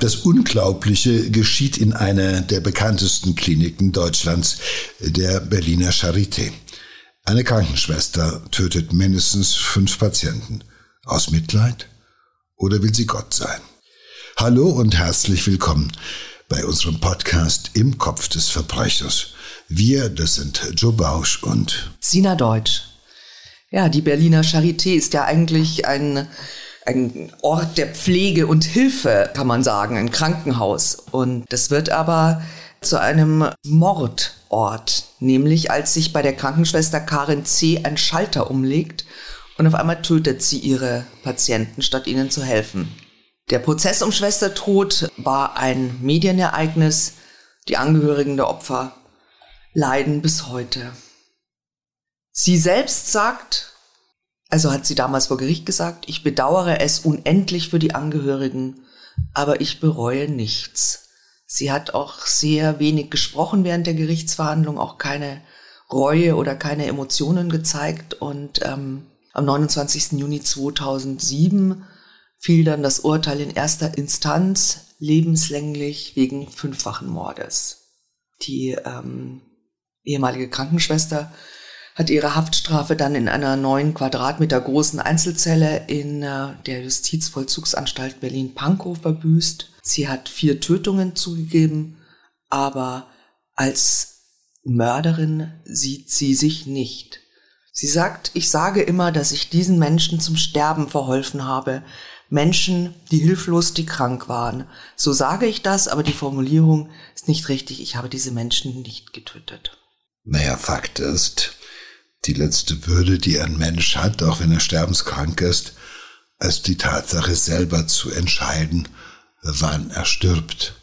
Das Unglaubliche geschieht in einer der bekanntesten Kliniken Deutschlands, der Berliner Charité. Eine Krankenschwester tötet mindestens fünf Patienten. Aus Mitleid? Oder will sie Gott sein? Hallo und herzlich willkommen bei unserem Podcast Im Kopf des Verbrechers. Wir, das sind Joe Bausch und Sina Deutsch. Ja, die Berliner Charité ist ja eigentlich ein, ein Ort der Pflege und Hilfe, kann man sagen, ein Krankenhaus. Und das wird aber zu einem Mordort, nämlich als sich bei der Krankenschwester Karin C. ein Schalter umlegt und auf einmal tötet sie ihre Patienten, statt ihnen zu helfen. Der Prozess um Schwester Tod war ein Medienereignis. Die Angehörigen der Opfer leiden bis heute. Sie selbst sagt, also hat sie damals vor Gericht gesagt, ich bedauere es unendlich für die Angehörigen, aber ich bereue nichts. Sie hat auch sehr wenig gesprochen während der Gerichtsverhandlung, auch keine Reue oder keine Emotionen gezeigt. Und ähm, am 29. Juni 2007 fiel dann das Urteil in erster Instanz lebenslänglich wegen fünffachen Mordes. Die ähm, ehemalige Krankenschwester hat ihre Haftstrafe dann in einer neun Quadratmeter großen Einzelzelle in äh, der Justizvollzugsanstalt Berlin-Pankow verbüßt. Sie hat vier Tötungen zugegeben, aber als Mörderin sieht sie sich nicht. Sie sagt, ich sage immer, dass ich diesen Menschen zum Sterben verholfen habe. Menschen, die hilflos, die krank waren. So sage ich das, aber die Formulierung ist nicht richtig. Ich habe diese Menschen nicht getötet. Naja, Fakt ist, die letzte Würde, die ein Mensch hat, auch wenn er sterbenskrank ist, als die Tatsache selber zu entscheiden, wann er stirbt.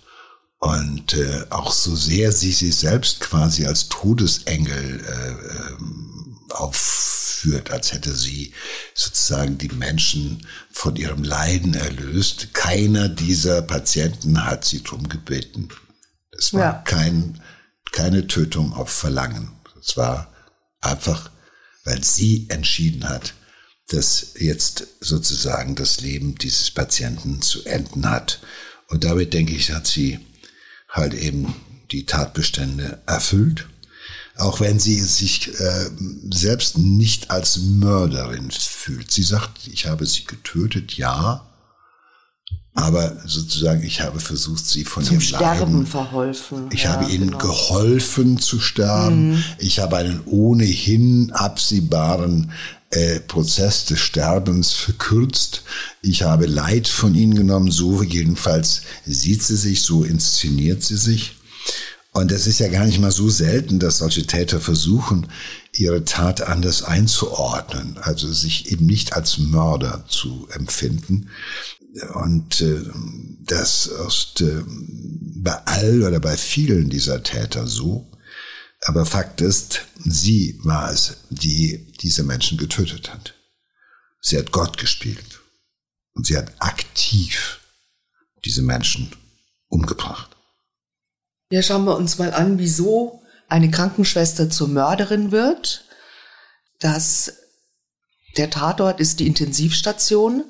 Und äh, auch so sehr sie sich selbst quasi als Todesengel äh, ähm, aufführt, als hätte sie sozusagen die Menschen von ihrem Leiden erlöst, keiner dieser Patienten hat sie drum gebeten. Es war ja. kein, keine Tötung auf Verlangen. Es war Einfach weil sie entschieden hat, dass jetzt sozusagen das Leben dieses Patienten zu enden hat. Und damit, denke ich, hat sie halt eben die Tatbestände erfüllt. Auch wenn sie sich äh, selbst nicht als Mörderin fühlt. Sie sagt, ich habe sie getötet, ja, aber sozusagen, ich habe versucht, sie von Zum ihrem Sterben Leiden, verholfen. Ich ja, habe ihnen genau. geholfen zu sterben. Mhm. Ich habe einen ohnehin absehbaren äh, Prozess des Sterbens verkürzt. Ich habe Leid von ihnen genommen. So jedenfalls sieht sie sich, so inszeniert sie sich. Und es ist ja gar nicht mal so selten, dass solche Täter versuchen, ihre Tat anders einzuordnen, also sich eben nicht als Mörder zu empfinden. Und äh, das ist äh, bei all oder bei vielen dieser Täter so. Aber Fakt ist, sie war es, die diese Menschen getötet hat. Sie hat Gott gespielt. Und sie hat aktiv diese Menschen umgebracht. Ja, schauen wir uns mal an, wieso eine Krankenschwester zur Mörderin wird. Das, der Tatort ist die Intensivstation.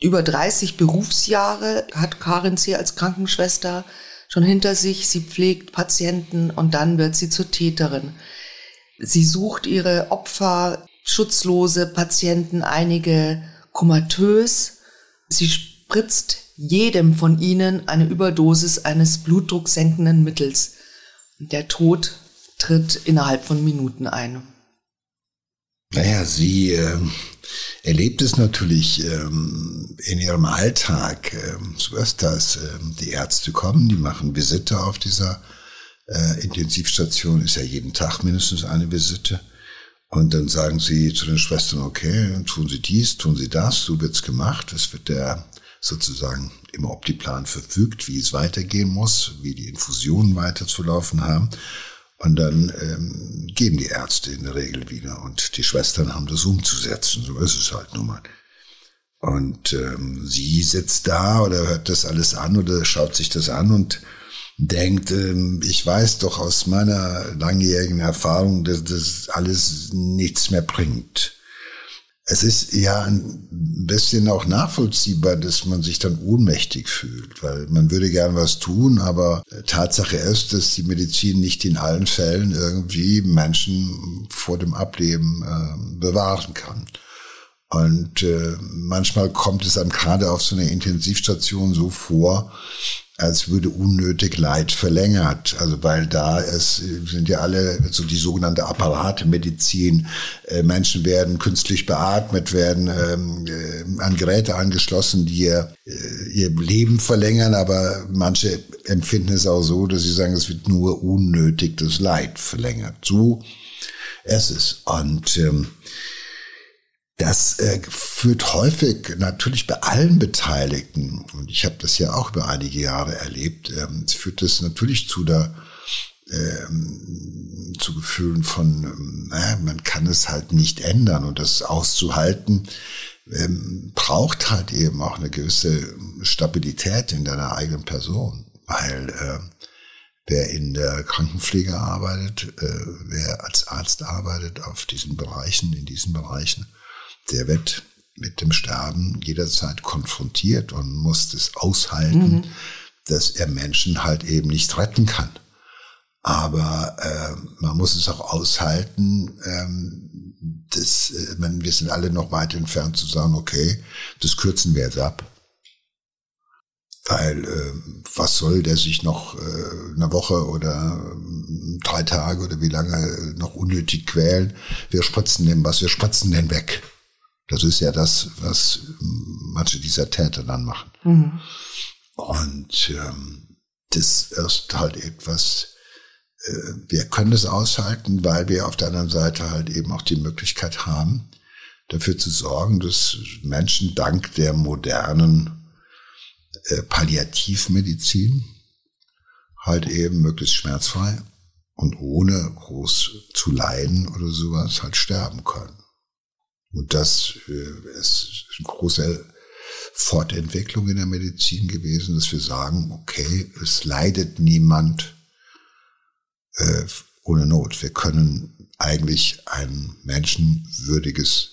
Über 30 Berufsjahre hat Karin C. als Krankenschwester schon hinter sich. Sie pflegt Patienten und dann wird sie zur Täterin. Sie sucht ihre Opfer, schutzlose Patienten, einige komatös. Sie spritzt jedem von ihnen eine Überdosis eines blutdrucksenkenden Mittels. Der Tod tritt innerhalb von Minuten ein. Naja, sie äh, erlebt es natürlich ähm, in ihrem Alltag. Ähm, so ist das. Ähm, die Ärzte kommen, die machen Visite auf dieser äh, Intensivstation. Ist ja jeden Tag mindestens eine Visite. Und dann sagen sie zu den Schwestern, okay, tun Sie dies, tun Sie das, so wird's gemacht. Es wird der sozusagen im Optiplan verfügt, wie es weitergehen muss, wie die Infusionen weiterzulaufen haben. Und dann ähm, gehen die Ärzte in der Regel wieder und die Schwestern haben das umzusetzen. So ist es halt nun mal. Und ähm, sie sitzt da oder hört das alles an oder schaut sich das an und denkt, ähm, ich weiß doch aus meiner langjährigen Erfahrung, dass das alles nichts mehr bringt. Es ist ja ein bisschen auch nachvollziehbar, dass man sich dann ohnmächtig fühlt, weil man würde gern was tun, aber Tatsache ist, dass die Medizin nicht in allen Fällen irgendwie Menschen vor dem Ableben äh, bewahren kann. Und äh, manchmal kommt es dann gerade auf so einer Intensivstation so vor, als würde unnötig Leid verlängert. Also weil da es sind ja alle so die sogenannte Apparatemedizin. Äh, Menschen werden künstlich beatmet, werden ähm, äh, an Geräte angeschlossen, die ihr, äh, ihr Leben verlängern, aber manche empfinden es auch so, dass sie sagen, es wird nur unnötig das Leid verlängert. So es ist. Und ähm, das äh, führt häufig natürlich bei allen Beteiligten, und ich habe das ja auch über einige Jahre erlebt, ähm, führt das natürlich zu der ähm, zu Gefühlen von, ähm, naja, man kann es halt nicht ändern und das auszuhalten ähm, braucht halt eben auch eine gewisse Stabilität in deiner eigenen Person, weil äh, wer in der Krankenpflege arbeitet, äh, wer als Arzt arbeitet auf diesen Bereichen, in diesen Bereichen, der wird mit dem Sterben jederzeit konfrontiert und muss es aushalten, mhm. dass er Menschen halt eben nicht retten kann. Aber äh, man muss es auch aushalten, ähm, dass, äh, man, wir sind alle noch weit entfernt zu sagen, okay, das kürzen wir jetzt ab. Weil äh, was soll der sich noch äh, eine Woche oder äh, drei Tage oder wie lange noch unnötig quälen? Wir spritzen den was, wir spritzen den weg. Das ist ja das, was manche dieser Täter dann machen. Mhm. Und ähm, das ist halt etwas, äh, wir können das aushalten, weil wir auf der anderen Seite halt eben auch die Möglichkeit haben, dafür zu sorgen, dass Menschen dank der modernen äh, Palliativmedizin halt eben möglichst schmerzfrei und ohne groß zu leiden oder sowas halt sterben können. Und das äh, ist eine große Fortentwicklung in der Medizin gewesen, dass wir sagen, okay, es leidet niemand äh, ohne Not. Wir können eigentlich ein menschenwürdiges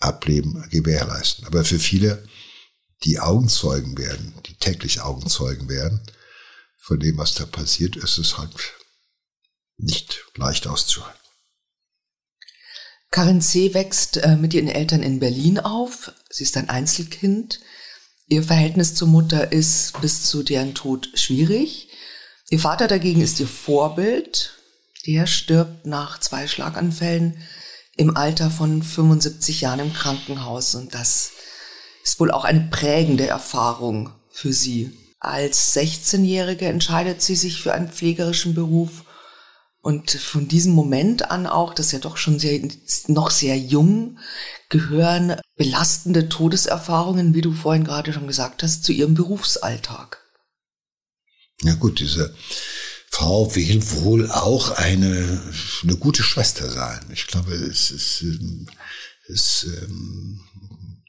Ableben gewährleisten. Aber für viele, die Augenzeugen werden, die täglich Augenzeugen werden, von dem, was da passiert, ist es halt nicht leicht auszuhalten. Karin C. wächst äh, mit ihren Eltern in Berlin auf. Sie ist ein Einzelkind. Ihr Verhältnis zur Mutter ist bis zu deren Tod schwierig. Ihr Vater dagegen ist ihr Vorbild. Der stirbt nach zwei Schlaganfällen im Alter von 75 Jahren im Krankenhaus und das ist wohl auch eine prägende Erfahrung für sie. Als 16-Jährige entscheidet sie sich für einen pflegerischen Beruf und von diesem Moment an auch, das ist ja doch schon sehr, noch sehr jung, gehören belastende Todeserfahrungen, wie du vorhin gerade schon gesagt hast, zu ihrem Berufsalltag. Ja gut, diese Frau will wohl auch eine, eine gute Schwester sein. Ich glaube, es, ist, es ähm,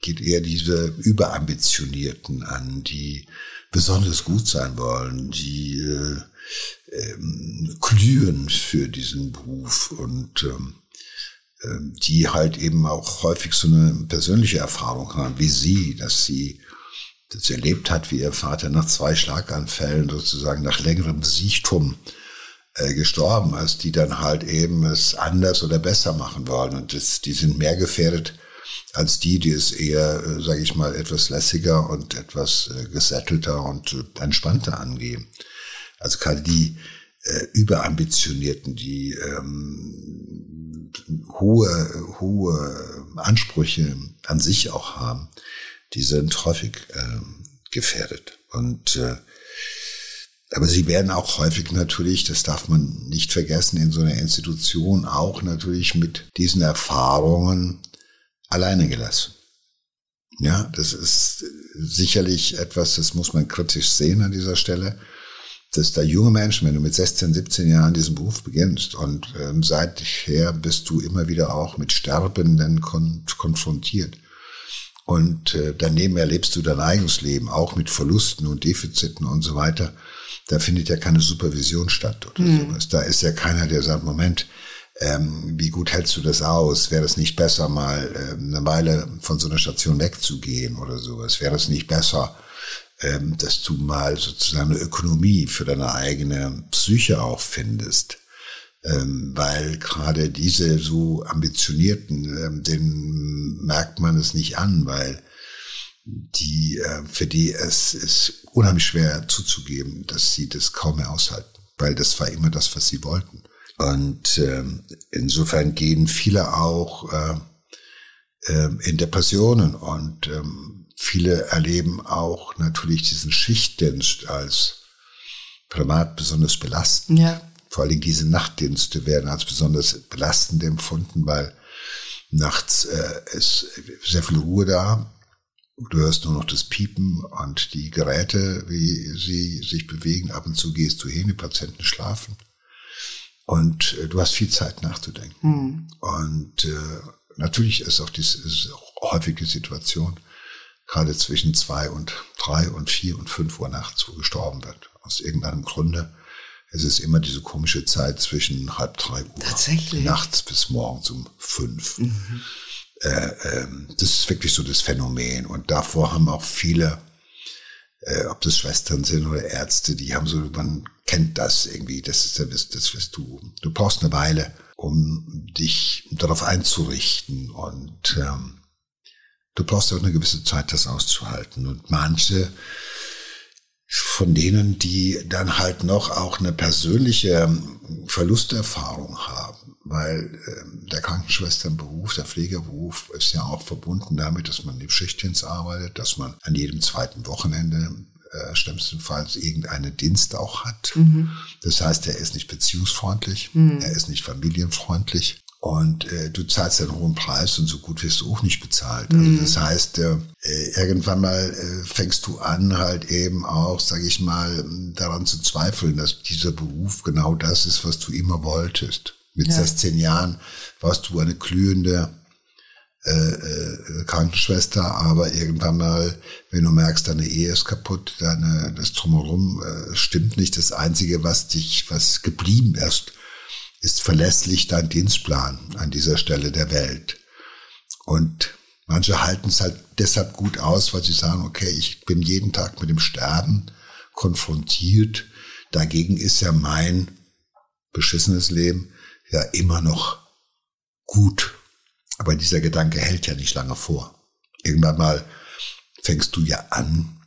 geht eher diese Überambitionierten an, die besonders gut sein wollen, die äh, ähm, glühen für diesen Beruf und ähm, ähm, die halt eben auch häufig so eine persönliche Erfahrung haben, wie sie, dass sie das erlebt hat, wie ihr Vater nach zwei Schlaganfällen sozusagen nach längerem Siechtum äh, gestorben ist, die dann halt eben es anders oder besser machen wollen. Und das, die sind mehr gefährdet als die, die es eher, äh, sage ich mal, etwas lässiger und etwas äh, gesettelter und äh, entspannter angehen. Also gerade die äh, Überambitionierten, die ähm, hohe, hohe Ansprüche an sich auch haben, die sind häufig ähm, gefährdet. Und äh, aber sie werden auch häufig natürlich, das darf man nicht vergessen, in so einer Institution auch natürlich mit diesen Erfahrungen alleine gelassen. Ja, das ist sicherlich etwas, das muss man kritisch sehen an dieser Stelle dass da junge Menschen, wenn du mit 16, 17 Jahren diesen Beruf beginnst und ähm, seither bist du immer wieder auch mit Sterbenden kon konfrontiert. Und äh, daneben erlebst du dein eigenes Leben, auch mit Verlusten und Defiziten und so weiter. Da findet ja keine Supervision statt oder mhm. sowas. Da ist ja keiner, der sagt, Moment, ähm, wie gut hältst du das aus? Wäre es nicht besser, mal ähm, eine Weile von so einer Station wegzugehen oder sowas? Wäre es nicht besser, ähm, dass du mal sozusagen eine Ökonomie für deine eigene Psyche auch findest? Ähm, weil gerade diese so ambitionierten, ähm, denen merkt man es nicht an, weil die, äh, für die es ist unheimlich schwer zuzugeben, dass sie das kaum mehr aushalten, weil das war immer das, was sie wollten. Und ähm, insofern gehen viele auch äh, äh, in Depressionen und ähm, viele erleben auch natürlich diesen Schichtdienst als privat besonders belastend. Ja. Vor allen Dingen diese Nachtdienste werden als besonders belastend empfunden, weil nachts äh, ist sehr viel Ruhe da. Du hörst nur noch das Piepen und die Geräte, wie sie sich bewegen. Ab und zu gehst du hin, die Patienten schlafen. Und äh, du hast viel Zeit nachzudenken. Mhm. Und äh, natürlich ist auch, dies, ist auch häufig die Situation, gerade zwischen zwei und drei und vier und fünf Uhr nachts, wo gestorben wird. Aus irgendeinem Grunde. Es ist immer diese komische Zeit zwischen halb drei Uhr Tatsächlich? nachts bis morgens um fünf. Mhm. Äh, äh, das ist wirklich so das Phänomen. Und davor haben auch viele äh, ob das Schwestern sind oder Ärzte, die haben so, man kennt das irgendwie, das ist das, das wirst du. Du brauchst eine Weile, um dich darauf einzurichten und ähm, du brauchst auch eine gewisse Zeit, das auszuhalten. Und manche von denen, die dann halt noch auch eine persönliche ähm, Verlusterfahrung haben, weil äh, der Krankenschwesternberuf, der Pflegerberuf ist ja auch verbunden damit, dass man im Schichtdienst arbeitet, dass man an jedem zweiten Wochenende äh, schlimmstenfalls irgendeinen Dienst auch hat. Mhm. Das heißt, er ist nicht beziehungsfreundlich, mhm. er ist nicht familienfreundlich. Und äh, du zahlst einen hohen Preis und so gut wirst du auch nicht bezahlt. Also mhm. das heißt, äh, irgendwann mal äh, fängst du an, halt eben auch, sage ich mal, daran zu zweifeln, dass dieser Beruf genau das ist, was du immer wolltest. Mit ja. 16 Jahren warst du eine glühende äh, äh, Krankenschwester, aber irgendwann mal, wenn du merkst, deine Ehe ist kaputt, deine, das Drumherum äh, stimmt nicht, das Einzige, was dich, was geblieben ist, ist verlässlich dein Dienstplan an dieser Stelle der Welt. Und manche halten es halt deshalb gut aus, weil sie sagen, okay, ich bin jeden Tag mit dem Sterben konfrontiert. Dagegen ist ja mein beschissenes Leben ja immer noch gut. Aber dieser Gedanke hält ja nicht lange vor. Irgendwann mal fängst du ja an,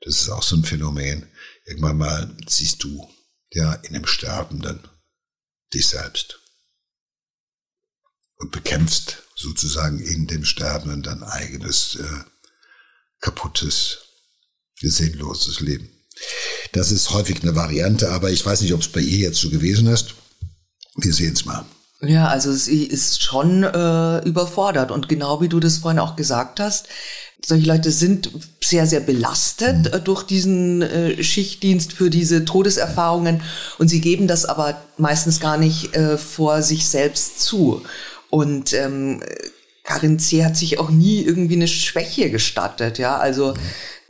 das ist auch so ein Phänomen, irgendwann mal siehst du ja in dem Sterbenden dich selbst und bekämpfst sozusagen in dem Sterbenden dein eigenes äh, kaputtes, sinnloses Leben. Das ist häufig eine Variante, aber ich weiß nicht, ob es bei ihr jetzt so gewesen ist. Wir sehen es mal. Ja, also sie ist schon äh, überfordert und genau wie du das vorhin auch gesagt hast, solche Leute sind sehr, sehr belastet mhm. durch diesen äh, Schichtdienst für diese Todeserfahrungen und sie geben das aber meistens gar nicht äh, vor sich selbst zu. Und ähm, Karin C. hat sich auch nie irgendwie eine Schwäche gestattet, ja, also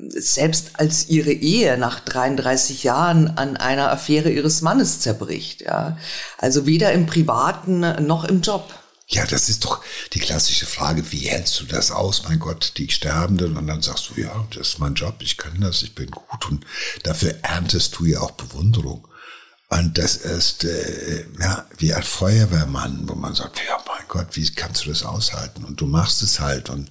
selbst als ihre Ehe nach 33 Jahren an einer Affäre ihres Mannes zerbricht, ja. Also weder im Privaten noch im Job. Ja, das ist doch die klassische Frage, wie hältst du das aus, mein Gott, die Sterbenden? Und dann sagst du, ja, das ist mein Job, ich kann das, ich bin gut. Und dafür erntest du ja auch Bewunderung. Und das ist äh, ja wie ein Feuerwehrmann, wo man sagt, ja mein Gott, wie kannst du das aushalten? Und du machst es halt und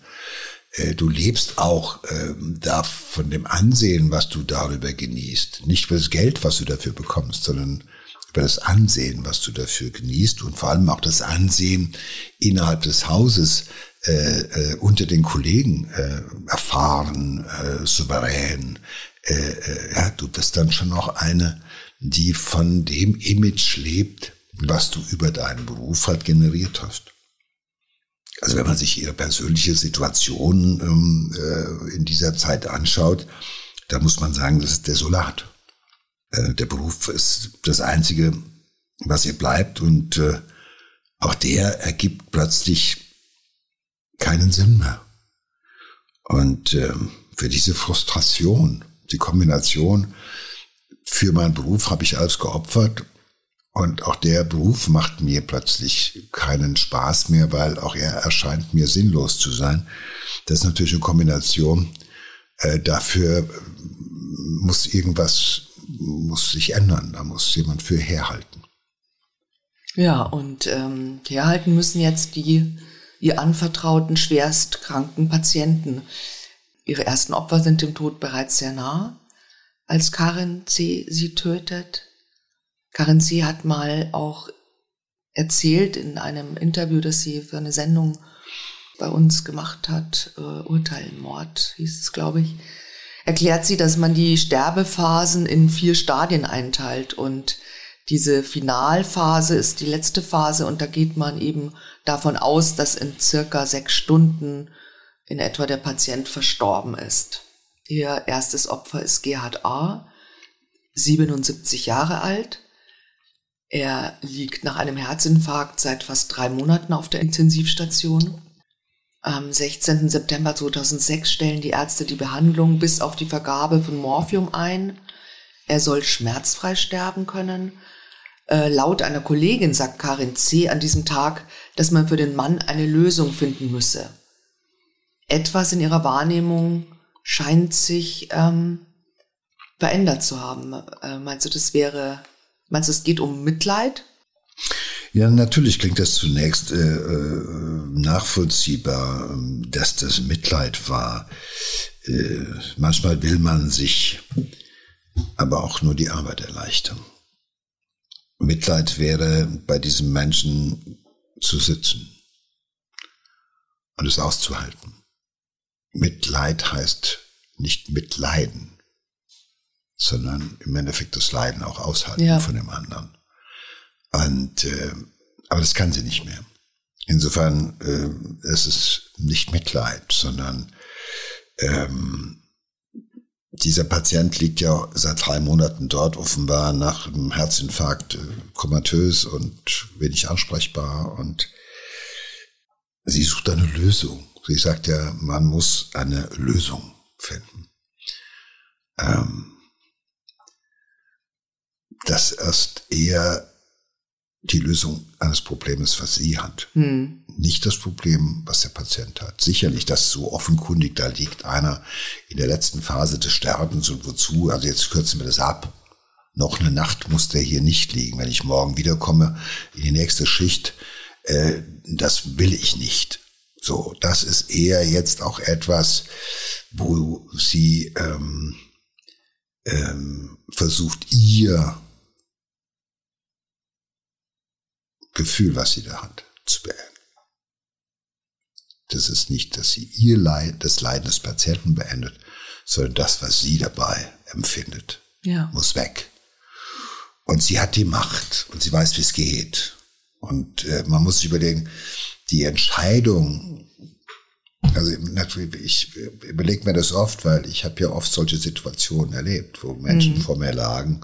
du lebst auch äh, da von dem Ansehen, was du darüber genießt. Nicht für das Geld, was du dafür bekommst, sondern über das Ansehen, was du dafür genießt und vor allem auch das Ansehen innerhalb des Hauses äh, äh, unter den Kollegen äh, erfahren, äh, souverän. Äh, äh, ja, du bist dann schon noch eine die von dem Image lebt, was du über deinen Beruf halt generiert hast. Also wenn man sich ihre persönliche Situation ähm, äh, in dieser Zeit anschaut, da muss man sagen, das ist desolat. Äh, der Beruf ist das Einzige, was ihr bleibt und äh, auch der ergibt plötzlich keinen Sinn mehr. Und äh, für diese Frustration, die Kombination für meinen Beruf habe ich alles geopfert Und auch der Beruf macht mir plötzlich keinen Spaß mehr, weil auch er erscheint mir sinnlos zu sein. Das ist natürlich eine Kombination. Äh, dafür muss irgendwas, muss sich ändern. Da muss jemand für herhalten. Ja, und ähm, herhalten müssen jetzt die ihr anvertrauten schwerstkranken Patienten. Ihre ersten Opfer sind dem Tod bereits sehr nah, als Karin C. sie tötet. Karin C. hat mal auch erzählt in einem Interview, das sie für eine Sendung bei uns gemacht hat, äh, Urteil Mord hieß es, glaube ich, erklärt sie, dass man die Sterbephasen in vier Stadien einteilt und diese Finalphase ist die letzte Phase und da geht man eben davon aus, dass in circa sechs Stunden in etwa der Patient verstorben ist. Ihr erstes Opfer ist Gerhard A., 77 Jahre alt. Er liegt nach einem Herzinfarkt seit fast drei Monaten auf der Intensivstation. Am 16. September 2006 stellen die Ärzte die Behandlung bis auf die Vergabe von Morphium ein. Er soll schmerzfrei sterben können. Äh, laut einer Kollegin sagt Karin C. an diesem Tag, dass man für den Mann eine Lösung finden müsse. Etwas in ihrer Wahrnehmung scheint sich ähm, verändert zu haben. Äh, meinst du, das wäre, meinst du, es geht um Mitleid? Ja, natürlich klingt das zunächst äh, äh, nachvollziehbar, dass das Mitleid war. Äh, manchmal will man sich aber auch nur die Arbeit erleichtern. Mitleid wäre, bei diesem Menschen zu sitzen und es auszuhalten. Mitleid heißt nicht mitleiden, sondern im Endeffekt das Leiden auch aushalten ja. von dem anderen. Und äh, aber das kann sie nicht mehr. Insofern äh, es ist nicht Mitleid, sondern ähm, dieser Patient liegt ja seit drei Monaten dort, offenbar nach einem Herzinfarkt äh, komatös und wenig ansprechbar. Und sie sucht eine Lösung. Sie sagt ja, man muss eine Lösung finden. Ähm, das ist eher die Lösung eines Problems, was sie hat. Hm. Nicht das Problem, was der Patient hat. Sicherlich, dass so offenkundig da liegt einer in der letzten Phase des Sterbens und wozu, also jetzt kürzen wir das ab. Noch eine Nacht muss der hier nicht liegen. Wenn ich morgen wiederkomme in die nächste Schicht, äh, das will ich nicht. So, das ist eher jetzt auch etwas, wo sie ähm, ähm, versucht, ihr Gefühl, was sie da hat, zu beenden. Das ist nicht, dass sie ihr Leid, das Leiden des Patienten beendet, sondern das, was sie dabei empfindet, ja. muss weg. Und sie hat die Macht und sie weiß, wie es geht. Und äh, man muss sich überlegen, die Entscheidung, also natürlich, ich überlege mir das oft, weil ich habe ja oft solche Situationen erlebt, wo Menschen mhm. vor mir lagen,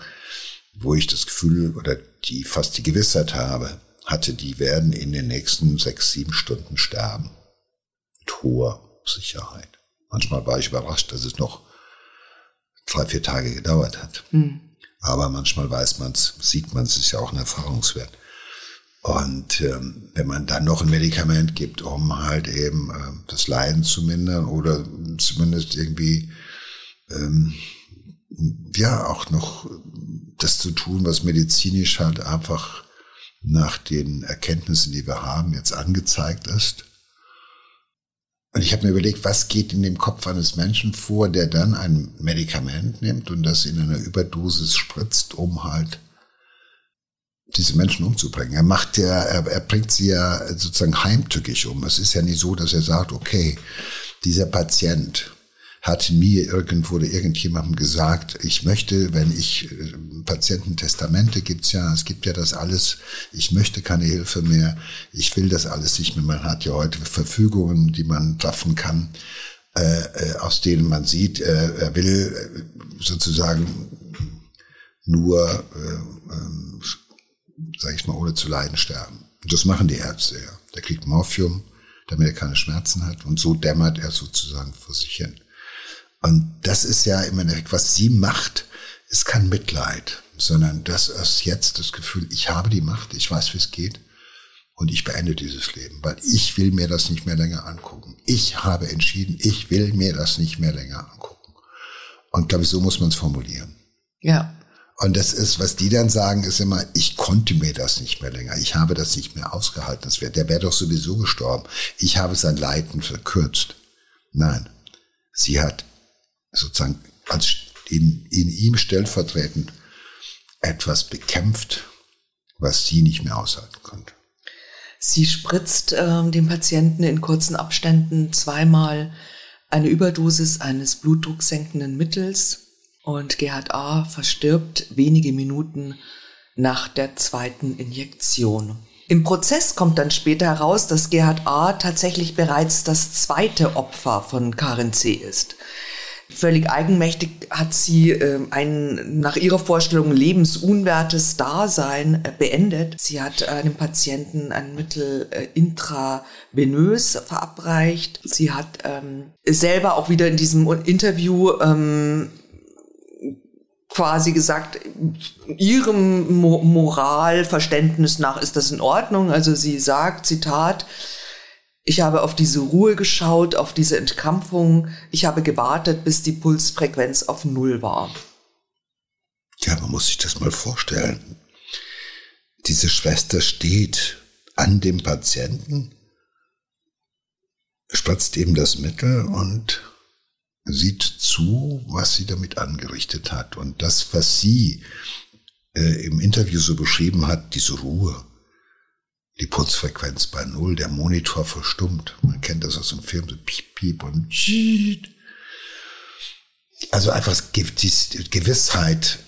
wo ich das Gefühl oder die fast die Gewissheit habe, hatte, die werden in den nächsten sechs, sieben Stunden sterben. Mit hoher Sicherheit. Manchmal war ich überrascht, dass es noch drei, vier Tage gedauert hat. Mhm. Aber manchmal weiß man es, sieht man es, ist ja auch ein Erfahrungswert. Und ähm, wenn man dann noch ein Medikament gibt, um halt eben ähm, das Leiden zu mindern oder zumindest irgendwie ähm, ja auch noch das zu tun, was medizinisch halt einfach nach den Erkenntnissen, die wir haben, jetzt angezeigt ist. Und ich habe mir überlegt, was geht in dem Kopf eines Menschen vor, der dann ein Medikament nimmt und das in einer Überdosis spritzt, um halt diese Menschen umzubringen. Er macht ja, er, er bringt sie ja sozusagen heimtückisch um. Es ist ja nicht so, dass er sagt, okay, dieser Patient hat mir irgendwo oder irgendjemandem gesagt, ich möchte, wenn ich äh, Patiententestamente gibt's ja, es gibt ja das alles, ich möchte keine Hilfe mehr, ich will das alles nicht mehr. Man hat ja heute Verfügungen, die man treffen kann, äh, äh aus denen man sieht, äh, er will äh, sozusagen nur, äh, äh, sage ich mal, ohne zu leiden sterben. Das machen die Ärzte ja. Der kriegt Morphium, damit er keine Schmerzen hat und so dämmert er sozusagen vor sich hin. Und das ist ja im Endeffekt, was sie macht, ist kein Mitleid, sondern das ist jetzt das Gefühl, ich habe die Macht, ich weiß, wie es geht und ich beende dieses Leben, weil ich will mir das nicht mehr länger angucken. Ich habe entschieden, ich will mir das nicht mehr länger angucken. Und glaube ich, so muss man es formulieren. Ja. Und das ist, was die dann sagen, ist immer, ich konnte mir das nicht mehr länger. Ich habe das nicht mehr ausgehalten. Das wär, der wäre doch sowieso gestorben. Ich habe sein Leiden verkürzt. Nein. Sie hat sozusagen als in, in ihm stellvertretend etwas bekämpft, was sie nicht mehr aushalten konnte. Sie spritzt äh, dem Patienten in kurzen Abständen zweimal eine Überdosis eines blutdrucksenkenden Mittels und Gerhard A. verstirbt wenige Minuten nach der zweiten Injektion. Im Prozess kommt dann später heraus, dass Gerhard A. tatsächlich bereits das zweite Opfer von Karin C. ist. Völlig eigenmächtig hat sie äh, ein nach ihrer Vorstellung lebensunwertes Dasein äh, beendet. Sie hat einem Patienten ein Mittel äh, intravenös verabreicht. Sie hat ähm, selber auch wieder in diesem Interview ähm, quasi gesagt, ihrem Mo Moralverständnis nach ist das in Ordnung. Also sie sagt, Zitat, ich habe auf diese Ruhe geschaut, auf diese Entkrampfung. Ich habe gewartet, bis die Pulsfrequenz auf Null war. Ja, man muss sich das mal vorstellen. Diese Schwester steht an dem Patienten, spritzt ihm das Mittel und sieht zu, was sie damit angerichtet hat. Und das, was sie äh, im Interview so beschrieben hat, diese Ruhe, die Putzfrequenz bei Null, der Monitor verstummt. Man kennt das aus dem Film, so piep, piep und tschiet. Also einfach die Gewissheit.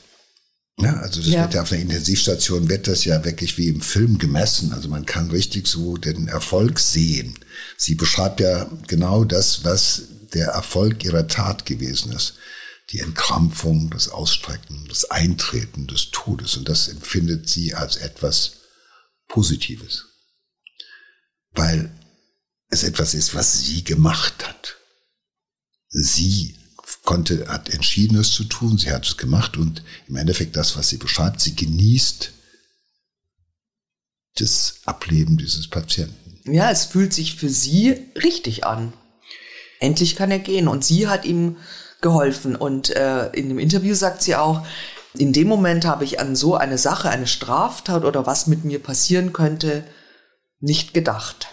Ja, also das ja. wird ja auf einer Intensivstation wird das ja wirklich wie im Film gemessen. Also man kann richtig so den Erfolg sehen. Sie beschreibt ja genau das, was der Erfolg ihrer Tat gewesen ist. Die Entkrampfung, das Ausstrecken, das Eintreten des Todes. Und das empfindet sie als etwas Positives. Weil es etwas ist, was sie gemacht hat. Sie konnte, hat entschieden, es zu tun, sie hat es gemacht und im Endeffekt das, was sie beschreibt, sie genießt das Ableben dieses Patienten. Ja, es fühlt sich für sie richtig an endlich kann er gehen. Und sie hat ihm geholfen. Und äh, in dem Interview sagt sie auch, in dem Moment habe ich an so eine Sache, eine Straftat oder was mit mir passieren könnte, nicht gedacht.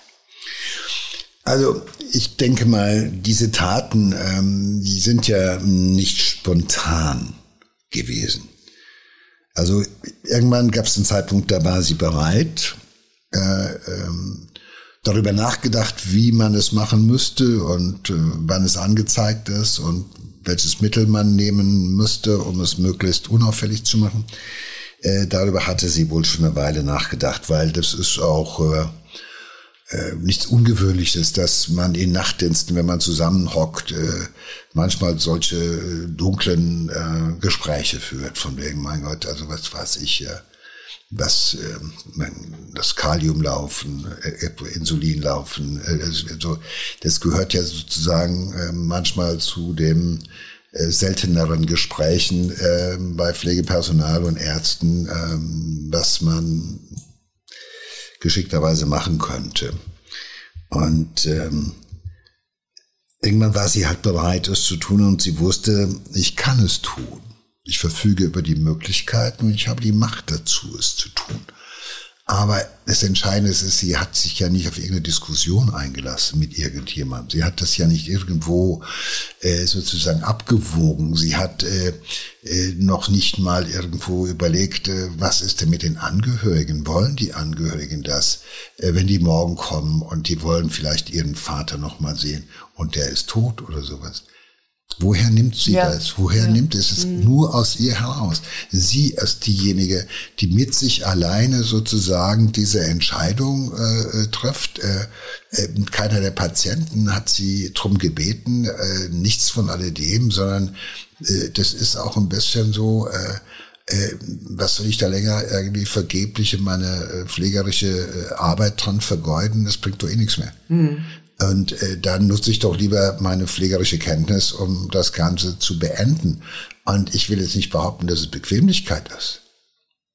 Also ich denke mal, diese Taten, ähm, die sind ja nicht spontan gewesen. Also irgendwann gab es einen Zeitpunkt, da war sie bereit, äh, ähm, darüber nachgedacht, wie man es machen müsste und äh, wann es angezeigt ist und welches Mittel man nehmen müsste, um es möglichst unauffällig zu machen. Äh, darüber hatte sie wohl schon eine Weile nachgedacht, weil das ist auch äh, äh, nichts Ungewöhnliches, dass man in Nachtdiensten, wenn man zusammenhockt, äh, manchmal solche dunklen äh, Gespräche führt, von wegen, mein Gott, also was weiß ich, äh, was äh, das Kalium laufen, äh, Insulin laufen, äh, also das gehört ja sozusagen äh, manchmal zu dem äh, selteneren Gesprächen äh, bei Pflegepersonal und Ärzten, was man geschickterweise machen könnte. Und ähm, irgendwann war sie halt bereit, es zu tun und sie wusste, ich kann es tun. Ich verfüge über die Möglichkeiten und ich habe die Macht dazu, es zu tun. Aber das Entscheidende ist, sie hat sich ja nicht auf irgendeine Diskussion eingelassen mit irgendjemandem. Sie hat das ja nicht irgendwo äh, sozusagen abgewogen. Sie hat äh, äh, noch nicht mal irgendwo überlegt, äh, was ist denn mit den Angehörigen? Wollen die Angehörigen das, äh, wenn die morgen kommen und die wollen vielleicht ihren Vater noch mal sehen und der ist tot oder sowas? Woher nimmt sie ja. das? Woher ja. nimmt es es? Mhm. Nur aus ihr heraus. Sie ist diejenige, die mit sich alleine sozusagen diese Entscheidung äh, äh trifft. Äh, äh, keiner der Patienten hat sie drum gebeten, äh, nichts von alledem, sondern äh, das ist auch ein bisschen so, äh, äh, was soll ich da länger irgendwie vergebliche meine äh, pflegerische Arbeit dran vergeuden? Das bringt doch eh nichts mehr. Mhm. Und äh, dann nutze ich doch lieber meine pflegerische Kenntnis, um das Ganze zu beenden. Und ich will jetzt nicht behaupten, dass es Bequemlichkeit ist.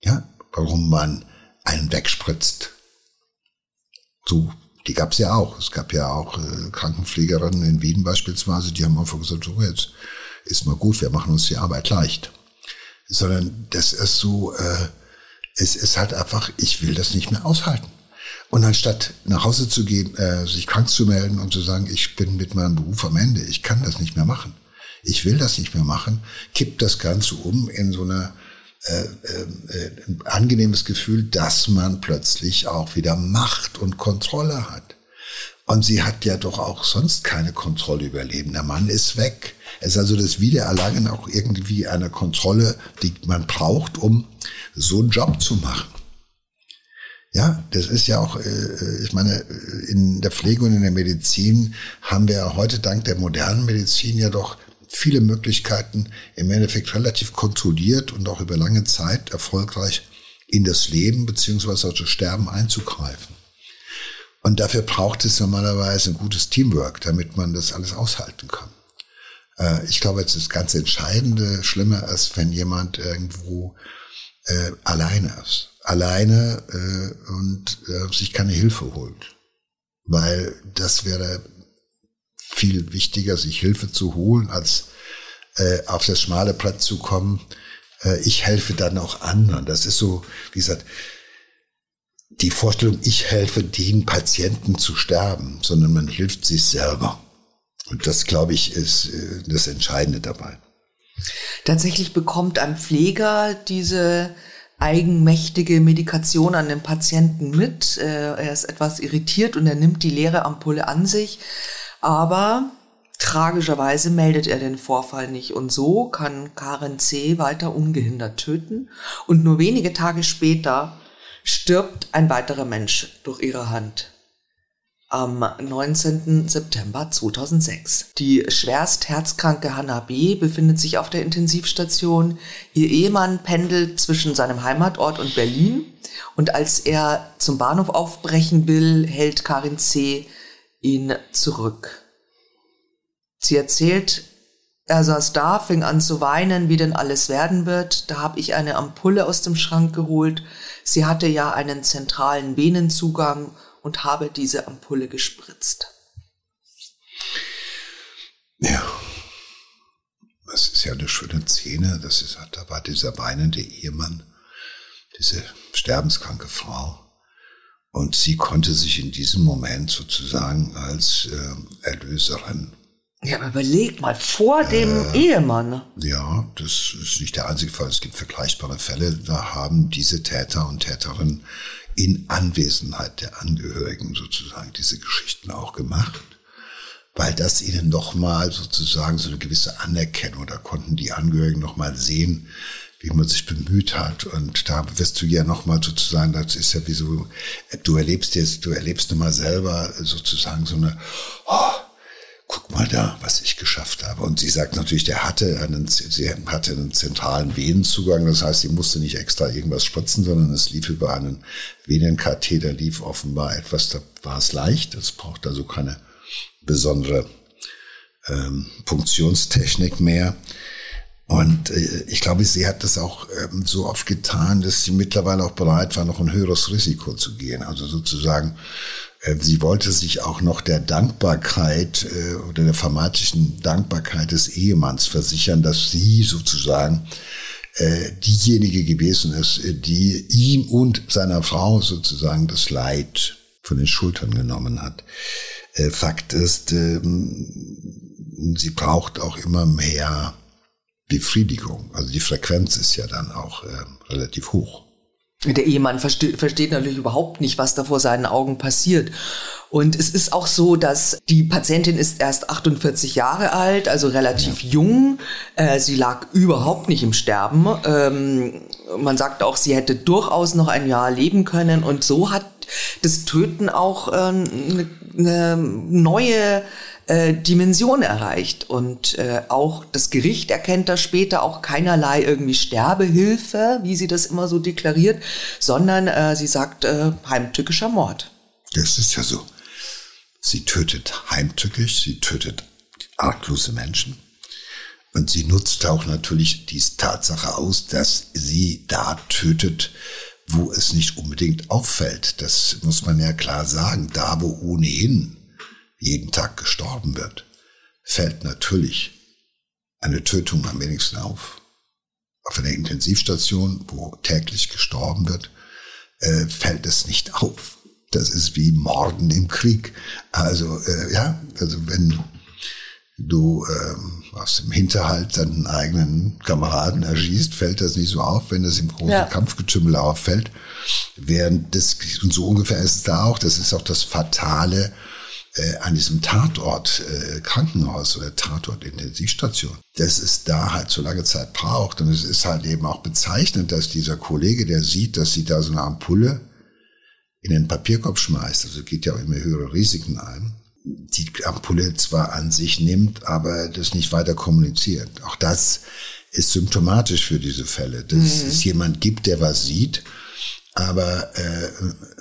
Ja, warum man einen wegspritzt. So, die gab es ja auch. Es gab ja auch äh, Krankenpflegerinnen in Wien beispielsweise, die haben einfach gesagt, so jetzt ist mal gut, wir machen uns die Arbeit leicht. Sondern das ist so, äh, es ist halt einfach, ich will das nicht mehr aushalten. Und anstatt nach Hause zu gehen, äh, sich krank zu melden und zu sagen, ich bin mit meinem Beruf am Ende, ich kann das nicht mehr machen, ich will das nicht mehr machen, kippt das Ganze um in so eine äh, äh, ein angenehmes Gefühl, dass man plötzlich auch wieder Macht und Kontrolle hat. Und sie hat ja doch auch sonst keine Kontrolle über Leben. Der Mann ist weg. Es ist also das Wiedererlangen auch irgendwie einer Kontrolle, die man braucht, um so einen Job zu machen. Ja, das ist ja auch, äh, ich meine, in der Pflege und in der Medizin haben wir heute dank der modernen Medizin ja doch viele Möglichkeiten, im Endeffekt relativ kontrolliert und auch über lange Zeit erfolgreich in das Leben beziehungsweise auch das Sterben einzugreifen. Und dafür braucht es normalerweise ein gutes Teamwork, damit man das alles aushalten kann. Äh, ich glaube, jetzt das ganz Entscheidende, Schlimme ist, wenn jemand irgendwo äh, alleine ist alleine äh, und äh, sich keine Hilfe holt. Weil das wäre viel wichtiger, sich Hilfe zu holen, als äh, auf das schmale Blatt zu kommen. Äh, ich helfe dann auch anderen. Das ist so, wie gesagt, die Vorstellung, ich helfe den Patienten zu sterben, sondern man hilft sich selber. Und das, glaube ich, ist äh, das Entscheidende dabei. Tatsächlich bekommt ein Pfleger diese eigenmächtige Medikation an den Patienten mit. Äh, er ist etwas irritiert und er nimmt die leere Ampulle an sich. Aber tragischerweise meldet er den Vorfall nicht. Und so kann Karen C. weiter ungehindert töten. Und nur wenige Tage später stirbt ein weiterer Mensch durch ihre Hand am 19. September 2006. Die schwerst herzkranke Hannah B. befindet sich auf der Intensivstation. Ihr Ehemann pendelt zwischen seinem Heimatort und Berlin. Und als er zum Bahnhof aufbrechen will, hält Karin C. ihn zurück. Sie erzählt, er saß da, fing an zu weinen, wie denn alles werden wird. Da habe ich eine Ampulle aus dem Schrank geholt. Sie hatte ja einen zentralen Venenzugang und habe diese Ampulle gespritzt. Ja, das ist ja eine schöne Szene. Das ist, da war dieser weinende Ehemann, diese sterbenskranke Frau. Und sie konnte sich in diesem Moment sozusagen als äh, Erlöserin ja, aber überleg mal, vor dem äh, Ehemann. Ja, das ist nicht der einzige Fall. Es gibt vergleichbare Fälle. Da haben diese Täter und Täterinnen in Anwesenheit der Angehörigen sozusagen diese Geschichten auch gemacht, weil das ihnen nochmal sozusagen so eine gewisse Anerkennung, da konnten die Angehörigen nochmal sehen, wie man sich bemüht hat. Und da wirst du ja nochmal sozusagen, das ist ja wie so, du erlebst jetzt, du erlebst nochmal selber sozusagen so eine, oh, guck mal da, was ich geschafft habe. Und sie sagt natürlich, der hatte einen, sie hatte einen zentralen Venenzugang. Das heißt, sie musste nicht extra irgendwas spritzen, sondern es lief über einen Venenkatheter, lief offenbar etwas, da war es leicht. Es braucht also keine besondere ähm, Funktionstechnik mehr. Und äh, ich glaube, sie hat das auch ähm, so oft getan, dass sie mittlerweile auch bereit war, noch ein höheres Risiko zu gehen. Also sozusagen sie wollte sich auch noch der Dankbarkeit äh, oder der vermeintlichen Dankbarkeit des Ehemanns versichern, dass sie sozusagen äh, diejenige gewesen ist, die ihm und seiner Frau sozusagen das Leid von den Schultern genommen hat. Fakt ist, ähm, sie braucht auch immer mehr Befriedigung. Also die Frequenz ist ja dann auch relativ hoch. Der Ehemann versteht, versteht natürlich überhaupt nicht, was da vor seinen Augen passiert. Und es ist auch so, dass die Patientin ist erst 48 Jahre alt, also relativ jung. Äh, sie lag überhaupt nicht im Sterben. Ähm, man sagt auch, sie hätte durchaus noch ein Jahr leben können. Und so hat das Töten auch äh, eine, eine neue äh, Dimension erreicht. Und äh, auch das Gericht erkennt das später auch keinerlei irgendwie Sterbehilfe, wie sie das immer so deklariert, sondern äh, sie sagt äh, heimtückischer Mord. Das ist ja so. Sie tötet heimtückisch, sie tötet arglose Menschen. Und sie nutzt auch natürlich die Tatsache aus, dass sie da tötet, wo es nicht unbedingt auffällt. Das muss man ja klar sagen. Da, wo ohnehin jeden Tag gestorben wird, fällt natürlich eine Tötung am wenigsten auf. Auf einer Intensivstation, wo täglich gestorben wird, äh, fällt es nicht auf. Das ist wie Morden im Krieg. Also äh, ja, also wenn du ähm, aus dem Hinterhalt deinen eigenen Kameraden erschießt, fällt das nicht so auf, wenn das im großen ja. Kampfgetümmel auffällt. Während das, und so ungefähr ist es da auch, das ist auch das Fatale äh, an diesem Tatort äh, Krankenhaus oder Tatort Intensivstation, dass es da halt so lange Zeit braucht. Und es ist halt eben auch bezeichnend, dass dieser Kollege, der sieht, dass sie da so eine Ampulle in den Papierkorb schmeißt, also geht ja auch immer höhere Risiken ein, die Ampulle zwar an sich nimmt, aber das nicht weiter kommuniziert. Auch das ist symptomatisch für diese Fälle, dass mhm. es jemand gibt, der was sieht aber äh,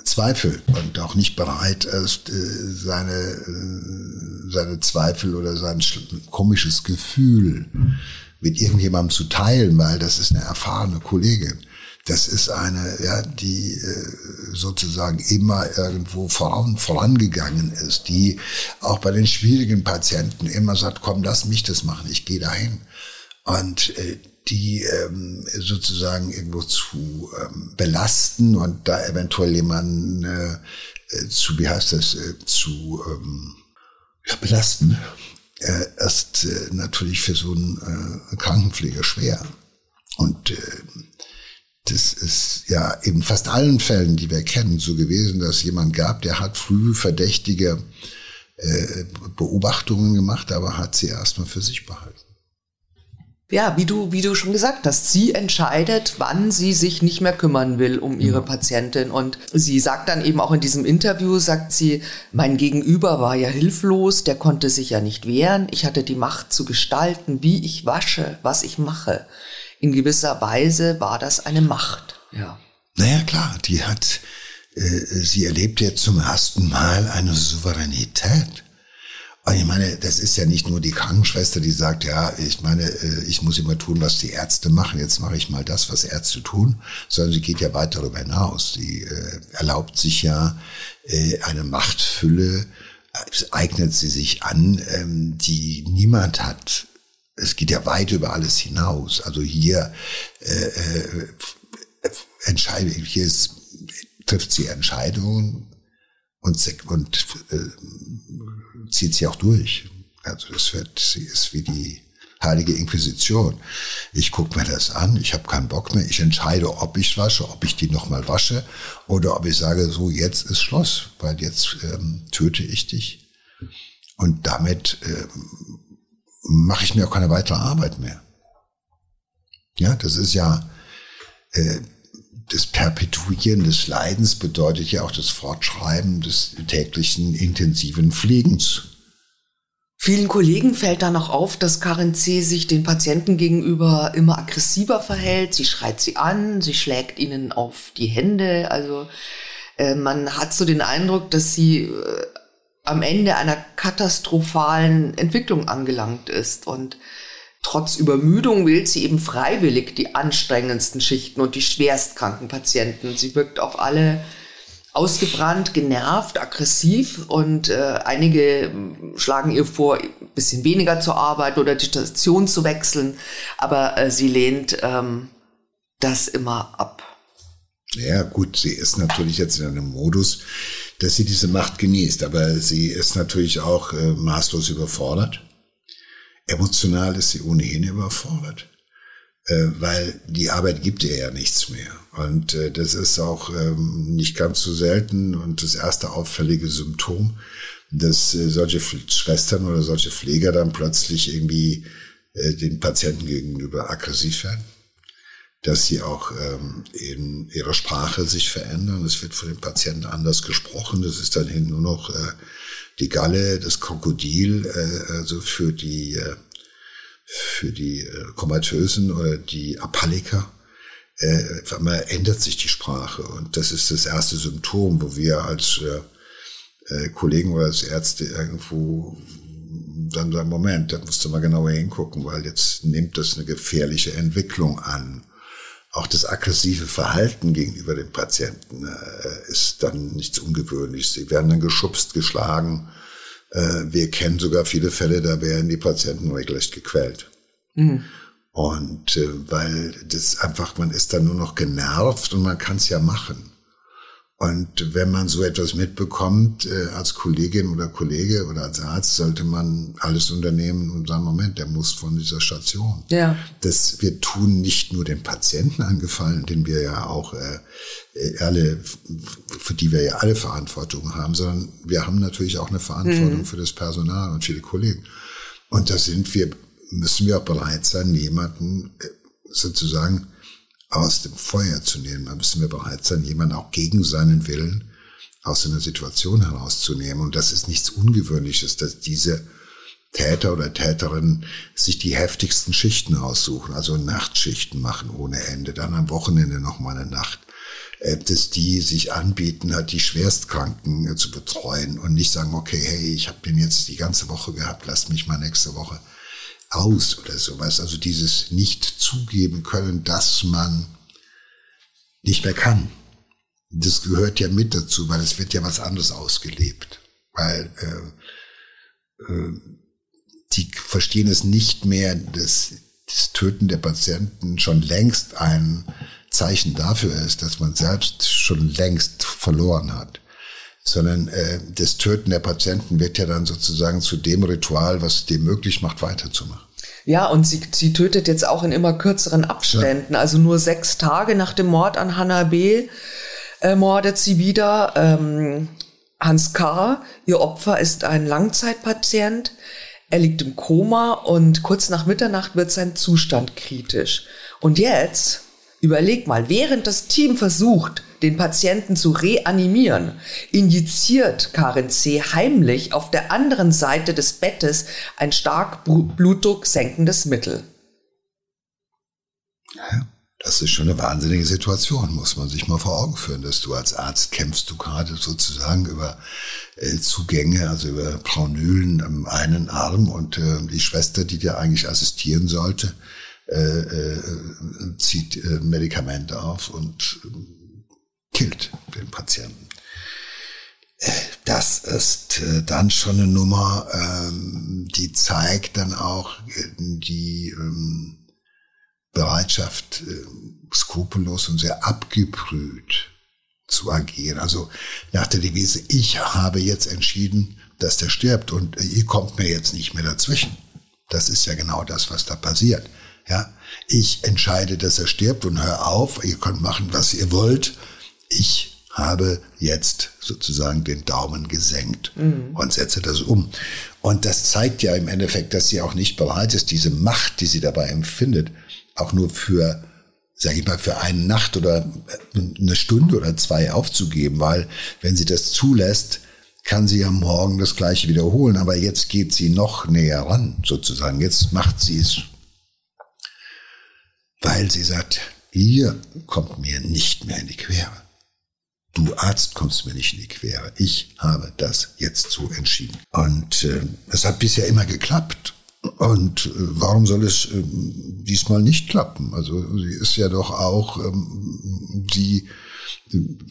Zweifel und auch nicht bereit ist, äh, seine, äh, seine Zweifel oder sein komisches Gefühl mit irgendjemandem zu teilen, weil das ist eine erfahrene Kollegin. Das ist eine, ja, die äh, sozusagen immer irgendwo voran, vorangegangen ist, die auch bei den schwierigen Patienten immer sagt, komm, lass mich das machen, ich gehe dahin. Und äh, die ähm, sozusagen irgendwo zu ähm, belasten und da eventuell jemanden äh, äh, zu, wie heißt das, äh, zu ähm, ja, belasten, äh, ist äh, natürlich für so einen äh, Krankenpfleger schwer. Und äh, das ist ja in fast allen Fällen, die wir kennen, so gewesen, dass jemand gab, der hat früh verdächtige äh, Beobachtungen gemacht, aber hat sie erstmal für sich behalten ja, wie du, wie du schon gesagt hast, sie entscheidet, wann sie sich nicht mehr kümmern will um ihre. Patientin. Und sie sagt dann eben auch in diesem Interview, sagt sie, mein Gegenüber war ja hilflos, der konnte sich ja nicht wehren. Ich hatte die Macht zu gestalten, wie ich wasche, was ich mache. In gewisser Weise war das eine Macht, ja. Naja, klar, die hat, äh, sie erlebt jetzt zum ersten Mal eine Souveränität. Aber ich meine, das ist ja nicht nur die Krankenschwester, die sagt, ja, ich meine, äh, ich muss immer tun, was die Ärzte machen. Jetzt mache ich mal das, was Ärzte tun, sondern sie geht ja weit darüber hinaus. Sie äh, erlaubt sich ja äh, eine Machtfülle, eignet sie sich an, ähm, die niemand hat. Es geht ja weit über alles hinaus. Also hier äh, äh, entscheide, hier ist, trifft sie Entscheidungen und, und äh, zieht sie auch durch. Also das wird, sie ist wie die heilige Inquisition. Ich gucke mir das an, ich habe keinen Bock mehr, ich entscheide, ob ich wasche, ob ich die nochmal wasche oder ob ich sage, so jetzt ist Schluss, weil jetzt ähm, töte ich dich und damit ähm, mache ich mir auch keine weitere Arbeit mehr. Ja, das ist ja äh, das Perpetuieren des Leidens bedeutet ja auch das Fortschreiben des täglichen intensiven Pflegens. Vielen Kollegen fällt da noch auf, dass Karin C. sich den Patienten gegenüber immer aggressiver verhält. Sie schreit sie an, sie schlägt ihnen auf die Hände. Also äh, man hat so den Eindruck, dass sie äh, am Ende einer katastrophalen Entwicklung angelangt ist. Und Trotz Übermüdung wählt sie eben freiwillig die anstrengendsten Schichten und die schwerstkranken Patienten. Sie wirkt auf alle ausgebrannt, genervt, aggressiv und äh, einige schlagen ihr vor, ein bisschen weniger zu arbeiten oder die Station zu wechseln, aber äh, sie lehnt ähm, das immer ab. Ja, gut, sie ist natürlich jetzt in einem Modus, dass sie diese Macht genießt, aber sie ist natürlich auch äh, maßlos überfordert. Emotional ist sie ohnehin überfordert, äh, weil die Arbeit gibt ihr ja nichts mehr. Und äh, das ist auch ähm, nicht ganz so selten und das erste auffällige Symptom, dass äh, solche Schwestern oder solche Pfleger dann plötzlich irgendwie den Patienten gegenüber aggressiv werden dass sie auch ähm, in ihrer Sprache sich verändern. Es wird von den Patienten anders gesprochen. Das ist dann hin nur noch äh, die Galle, das Krokodil, äh, also für die, äh, für die äh, Komatösen oder die Apalliker. Äh, einmal ändert sich die Sprache und das ist das erste Symptom, wo wir als äh, äh, Kollegen oder als Ärzte irgendwo dann sagen, Moment, da musst du mal genauer hingucken, weil jetzt nimmt das eine gefährliche Entwicklung an. Auch das aggressive Verhalten gegenüber dem Patienten äh, ist dann nichts Ungewöhnliches. Sie werden dann geschubst, geschlagen. Äh, wir kennen sogar viele Fälle, da werden die Patienten regelrecht gequält. Mhm. Und äh, weil das einfach, man ist dann nur noch genervt und man kann es ja machen. Und wenn man so etwas mitbekommt, äh, als Kollegin oder Kollege oder als Arzt, sollte man alles unternehmen und sagen, Moment, der muss von dieser Station. Ja. Das, wir tun nicht nur den Patienten angefallen, den wir ja auch äh, äh, alle, für die wir ja alle Verantwortung haben, sondern wir haben natürlich auch eine Verantwortung mhm. für das Personal und für die Kollegen. Und da sind wir, müssen wir auch bereit sein, jemanden äh, sozusagen aus dem Feuer zu nehmen. Da müssen wir bereit sein, jemanden auch gegen seinen Willen aus einer Situation herauszunehmen. Und das ist nichts Ungewöhnliches, dass diese Täter oder Täterinnen sich die heftigsten Schichten aussuchen, also Nachtschichten machen ohne Ende, dann am Wochenende nochmal eine Nacht, äh, dass die sich anbieten, hat die Schwerstkranken äh, zu betreuen und nicht sagen, okay, hey, ich habe den jetzt die ganze Woche gehabt, lasst mich mal nächste Woche aus oder sowas. Also dieses nicht zugeben können, dass man nicht mehr kann. Das gehört ja mit dazu, weil es wird ja was anderes ausgelebt. Weil äh, äh, die verstehen es nicht mehr, dass das Töten der Patienten schon längst ein Zeichen dafür ist, dass man selbst schon längst verloren hat sondern äh, das Töten der Patienten wird ja dann sozusagen zu dem Ritual, was dem möglich macht, weiterzumachen. Ja, und sie, sie tötet jetzt auch in immer kürzeren Abständen. Ja. Also nur sechs Tage nach dem Mord an Hannah B. Äh, mordet sie wieder. Ähm, Hans K., ihr Opfer, ist ein Langzeitpatient. Er liegt im Koma und kurz nach Mitternacht wird sein Zustand kritisch. Und jetzt, überleg mal, während das Team versucht, den Patienten zu reanimieren, injiziert Karin C. heimlich auf der anderen Seite des Bettes ein stark Blutdruck senkendes Mittel. Das ist schon eine wahnsinnige Situation, muss man sich mal vor Augen führen, dass du als Arzt kämpfst du gerade sozusagen über äh, Zugänge, also über Praunylen am einen Arm und äh, die Schwester, die dir eigentlich assistieren sollte, äh, äh, zieht äh, Medikamente auf und killt den Patienten. Äh, das ist äh, dann schon eine Nummer, ähm, die zeigt dann auch äh, die ähm, Bereitschaft, skrupellos und sehr abgebrüht zu agieren. Also nach der Devise, ich habe jetzt entschieden, dass der stirbt und ihr kommt mir jetzt nicht mehr dazwischen. Das ist ja genau das, was da passiert. Ja, ich entscheide, dass er stirbt und hör auf, ihr könnt machen, was ihr wollt ich habe jetzt sozusagen den Daumen gesenkt mhm. und setze das um. Und das zeigt ja im Endeffekt, dass sie auch nicht bereit ist, diese Macht, die sie dabei empfindet, auch nur für, sage ich mal, für eine Nacht oder eine Stunde oder zwei aufzugeben, weil wenn sie das zulässt, kann sie ja morgen das gleiche wiederholen, aber jetzt geht sie noch näher ran, sozusagen. Jetzt macht sie es, weil sie sagt, ihr kommt mir nicht mehr in die Quere. Du Arzt kommst mir nicht in die Quere. Ich habe das jetzt so entschieden. Und äh, es hat bisher immer geklappt. Und äh, warum soll es äh, diesmal nicht klappen? Also sie ist ja doch auch, ähm, sie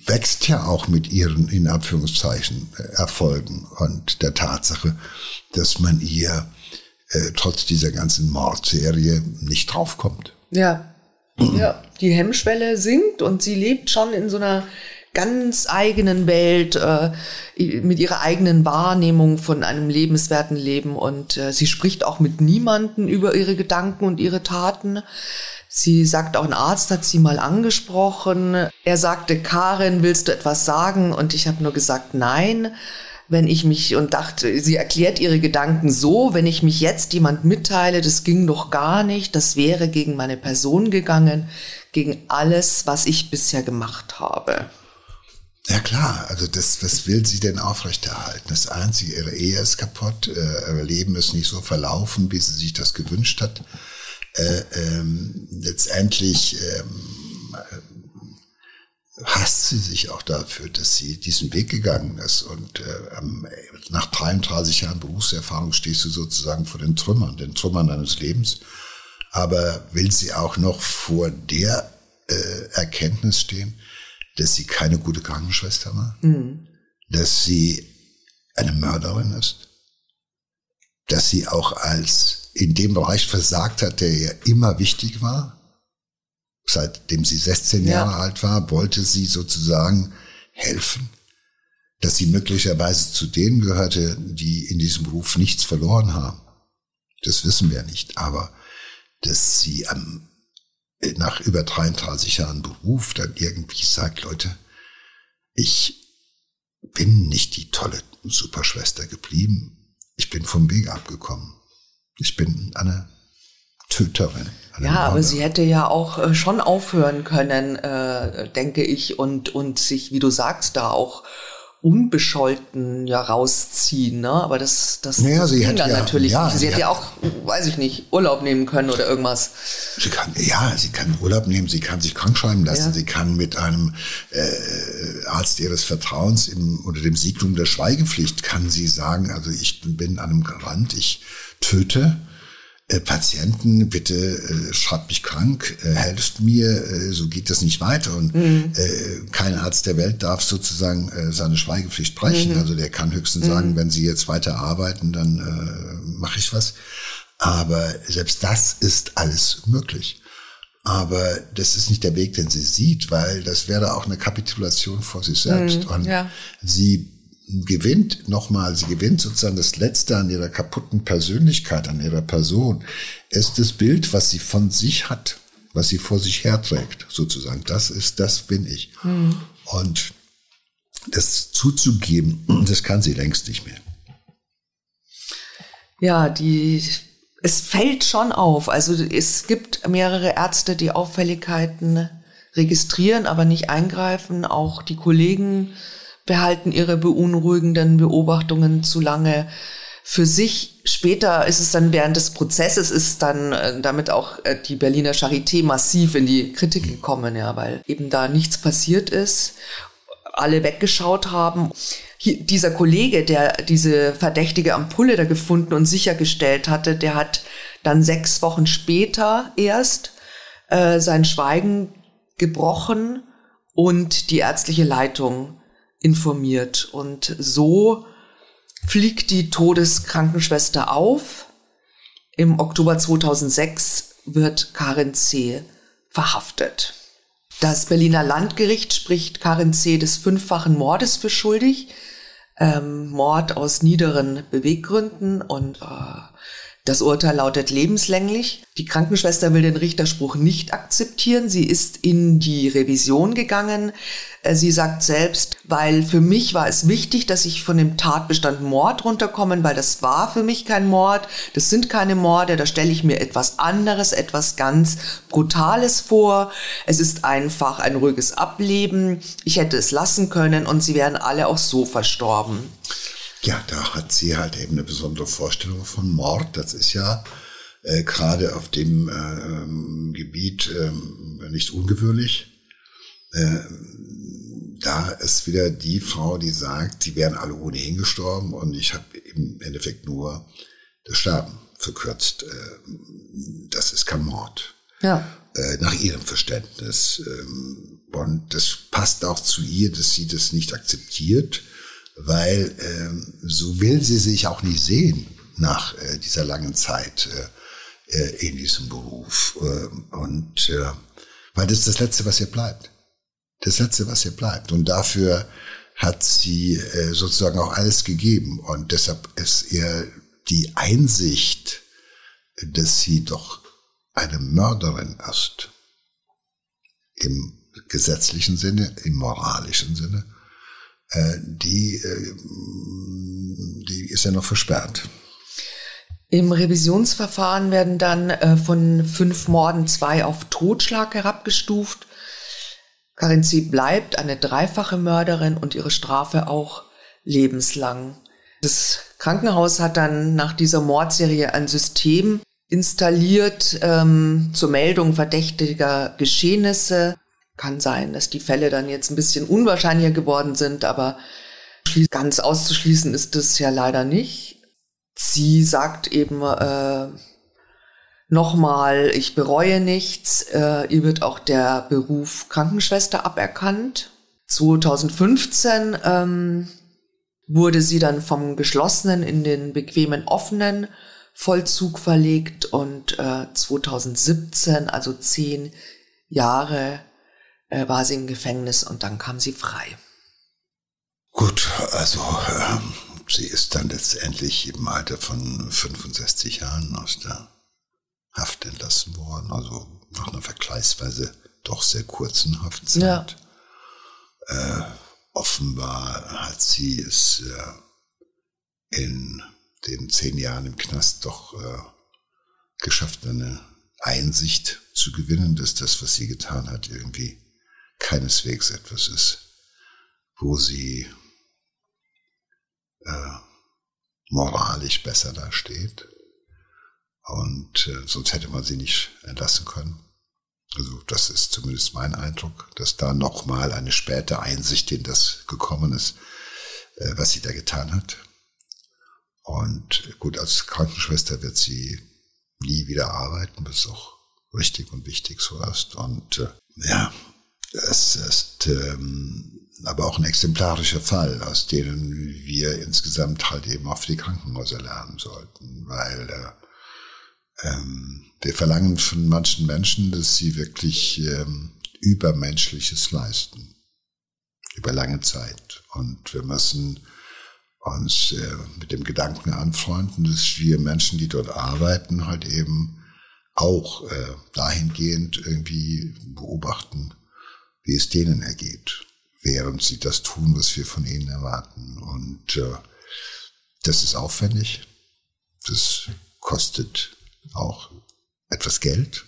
wächst ja auch mit ihren, in Anführungszeichen, äh, Erfolgen und der Tatsache, dass man ihr äh, trotz dieser ganzen Mordserie nicht draufkommt. Ja, ja, die Hemmschwelle sinkt und sie lebt schon in so einer ganz eigenen Welt, äh, mit ihrer eigenen Wahrnehmung von einem lebenswerten Leben. Und äh, sie spricht auch mit niemanden über ihre Gedanken und ihre Taten. Sie sagt, auch ein Arzt hat sie mal angesprochen. Er sagte, Karin, willst du etwas sagen? Und ich habe nur gesagt, nein. Wenn ich mich und dachte, sie erklärt ihre Gedanken so, wenn ich mich jetzt jemand mitteile, das ging doch gar nicht, das wäre gegen meine Person gegangen, gegen alles, was ich bisher gemacht habe. Ja klar, also das, was will sie denn aufrechterhalten? Das Einzige, ihre Ehe ist kaputt, äh, ihr Leben ist nicht so verlaufen, wie sie sich das gewünscht hat. Äh, ähm, letztendlich ähm, hasst sie sich auch dafür, dass sie diesen Weg gegangen ist. Und äh, nach 33 Jahren Berufserfahrung stehst du sozusagen vor den Trümmern, den Trümmern deines Lebens. Aber will sie auch noch vor der äh, Erkenntnis stehen, dass sie keine gute Krankenschwester war, mhm. dass sie eine Mörderin ist, dass sie auch als in dem Bereich versagt hat, der ihr immer wichtig war, seitdem sie 16 ja. Jahre alt war, wollte sie sozusagen helfen, dass sie möglicherweise zu denen gehörte, die in diesem Beruf nichts verloren haben. Das wissen wir nicht, aber dass sie am, nach über 33 Jahren Beruf dann irgendwie sagt, Leute, ich bin nicht die tolle Superschwester geblieben. Ich bin vom Weg abgekommen. Ich bin eine Töterin. Ja, aber sie hätte ja auch äh, schon aufhören können, äh, denke ich, und, und sich, wie du sagst, da auch unbescholten ja rausziehen, ne? Aber das, das, naja, sie ging dann ja, natürlich. Ja, sie, sie hätte ja auch, weiß ich nicht, Urlaub nehmen können oder irgendwas. Sie kann, ja, sie kann Urlaub nehmen, sie kann sich krank schreiben lassen, ja. sie kann mit einem äh, Arzt ihres Vertrauens im, unter dem Signum der Schweigepflicht kann sie sagen, also ich bin an einem Rand, ich töte Patienten, bitte äh, schreibt mich krank, äh, helft mir, äh, so geht das nicht weiter. Und mhm. äh, kein Arzt der Welt darf sozusagen äh, seine Schweigepflicht brechen. Mhm. Also der kann höchstens mhm. sagen, wenn Sie jetzt weiter arbeiten, dann äh, mache ich was. Aber selbst das ist alles möglich. Aber das ist nicht der Weg, den sie sieht, weil das wäre auch eine Kapitulation vor sich selbst. Mhm, und ja. sie gewinnt nochmal, sie gewinnt sozusagen das Letzte an ihrer kaputten Persönlichkeit, an ihrer Person, ist das Bild, was sie von sich hat, was sie vor sich herträgt, sozusagen. Das ist, das bin ich. Mhm. Und das zuzugeben, das kann sie längst nicht mehr. Ja, die, es fällt schon auf. Also es gibt mehrere Ärzte, die Auffälligkeiten registrieren, aber nicht eingreifen. Auch die Kollegen behalten ihre beunruhigenden Beobachtungen zu lange für sich. Später ist es dann während des Prozesses ist dann äh, damit auch äh, die Berliner Charité massiv in die Kritik gekommen, ja, weil eben da nichts passiert ist, alle weggeschaut haben. Hier, dieser Kollege, der diese verdächtige Ampulle da gefunden und sichergestellt hatte, der hat dann sechs Wochen später erst äh, sein Schweigen gebrochen und die ärztliche Leitung informiert. Und so fliegt die Todeskrankenschwester auf. Im Oktober 2006 wird Karin C. verhaftet. Das Berliner Landgericht spricht Karin C. des fünffachen Mordes für schuldig. Ähm, Mord aus niederen Beweggründen und äh, das Urteil lautet lebenslänglich. Die Krankenschwester will den Richterspruch nicht akzeptieren. Sie ist in die Revision gegangen. Äh, sie sagt selbst, weil für mich war es wichtig, dass ich von dem Tatbestand Mord runterkomme, weil das war für mich kein Mord. Das sind keine Morde. Da stelle ich mir etwas anderes, etwas ganz Brutales vor. Es ist einfach ein ruhiges Ableben. Ich hätte es lassen können und sie wären alle auch so verstorben. Ja, da hat sie halt eben eine besondere Vorstellung von Mord. Das ist ja äh, gerade auf dem äh, Gebiet äh, nicht ungewöhnlich. Äh, da ist wieder die Frau, die sagt, die wären alle ohnehin gestorben und ich habe im Endeffekt nur das Sterben verkürzt. Äh, das ist kein Mord. Ja. Äh, nach ihrem Verständnis. Ähm, und das passt auch zu ihr, dass sie das nicht akzeptiert weil ähm, so will sie sich auch nicht sehen nach äh, dieser langen Zeit äh, äh in diesem Beruf. Äh, und äh, weil das ist das Letzte, was ihr bleibt. Das Letzte, was ihr bleibt. Und dafür hat sie äh, sozusagen auch alles gegeben. Und deshalb ist ihr die Einsicht, dass sie doch eine Mörderin ist, im gesetzlichen Sinne, im moralischen Sinne, die, äh, die ist ja noch versperrt. Im Revisionsverfahren werden dann äh, von fünf Morden zwei auf Totschlag herabgestuft. Karin C. bleibt eine dreifache Mörderin und ihre Strafe auch lebenslang. Das Krankenhaus hat dann nach dieser Mordserie ein System installiert ähm, zur Meldung verdächtiger Geschehnisse. Kann sein, dass die Fälle dann jetzt ein bisschen unwahrscheinlicher geworden sind, aber ganz auszuschließen ist das ja leider nicht. Sie sagt eben äh, nochmal, ich bereue nichts. Äh, ihr wird auch der Beruf Krankenschwester aberkannt. 2015 ähm, wurde sie dann vom geschlossenen in den bequemen offenen Vollzug verlegt und äh, 2017, also zehn Jahre, äh, war sie im Gefängnis und dann kam sie frei. Gut, also ähm, sie ist dann letztendlich im Alter von 65 Jahren aus der Haft entlassen worden, also nach einer vergleichsweise doch sehr kurzen Haftzeit. Ja. Äh, offenbar hat sie es äh, in den zehn Jahren im Knast doch äh, geschafft, eine Einsicht zu gewinnen, dass das, was sie getan hat, irgendwie keineswegs etwas ist, wo sie äh, moralisch besser dasteht. Und äh, sonst hätte man sie nicht entlassen können. Also das ist zumindest mein Eindruck, dass da nochmal eine späte Einsicht in das gekommen ist, äh, was sie da getan hat. Und gut, als Krankenschwester wird sie nie wieder arbeiten, was auch richtig und wichtig so ist. Und äh, ja, es ist ähm, aber auch ein exemplarischer Fall, aus denen wir insgesamt halt eben auch für die Krankenhäuser lernen sollten, weil äh, ähm, wir verlangen von manchen Menschen, dass sie wirklich ähm, Übermenschliches leisten, über lange Zeit. Und wir müssen uns äh, mit dem Gedanken anfreunden, dass wir Menschen, die dort arbeiten, halt eben auch äh, dahingehend irgendwie beobachten, wie es denen ergeht, während sie das tun, was wir von ihnen erwarten. Und äh, das ist aufwendig, das kostet auch etwas Geld.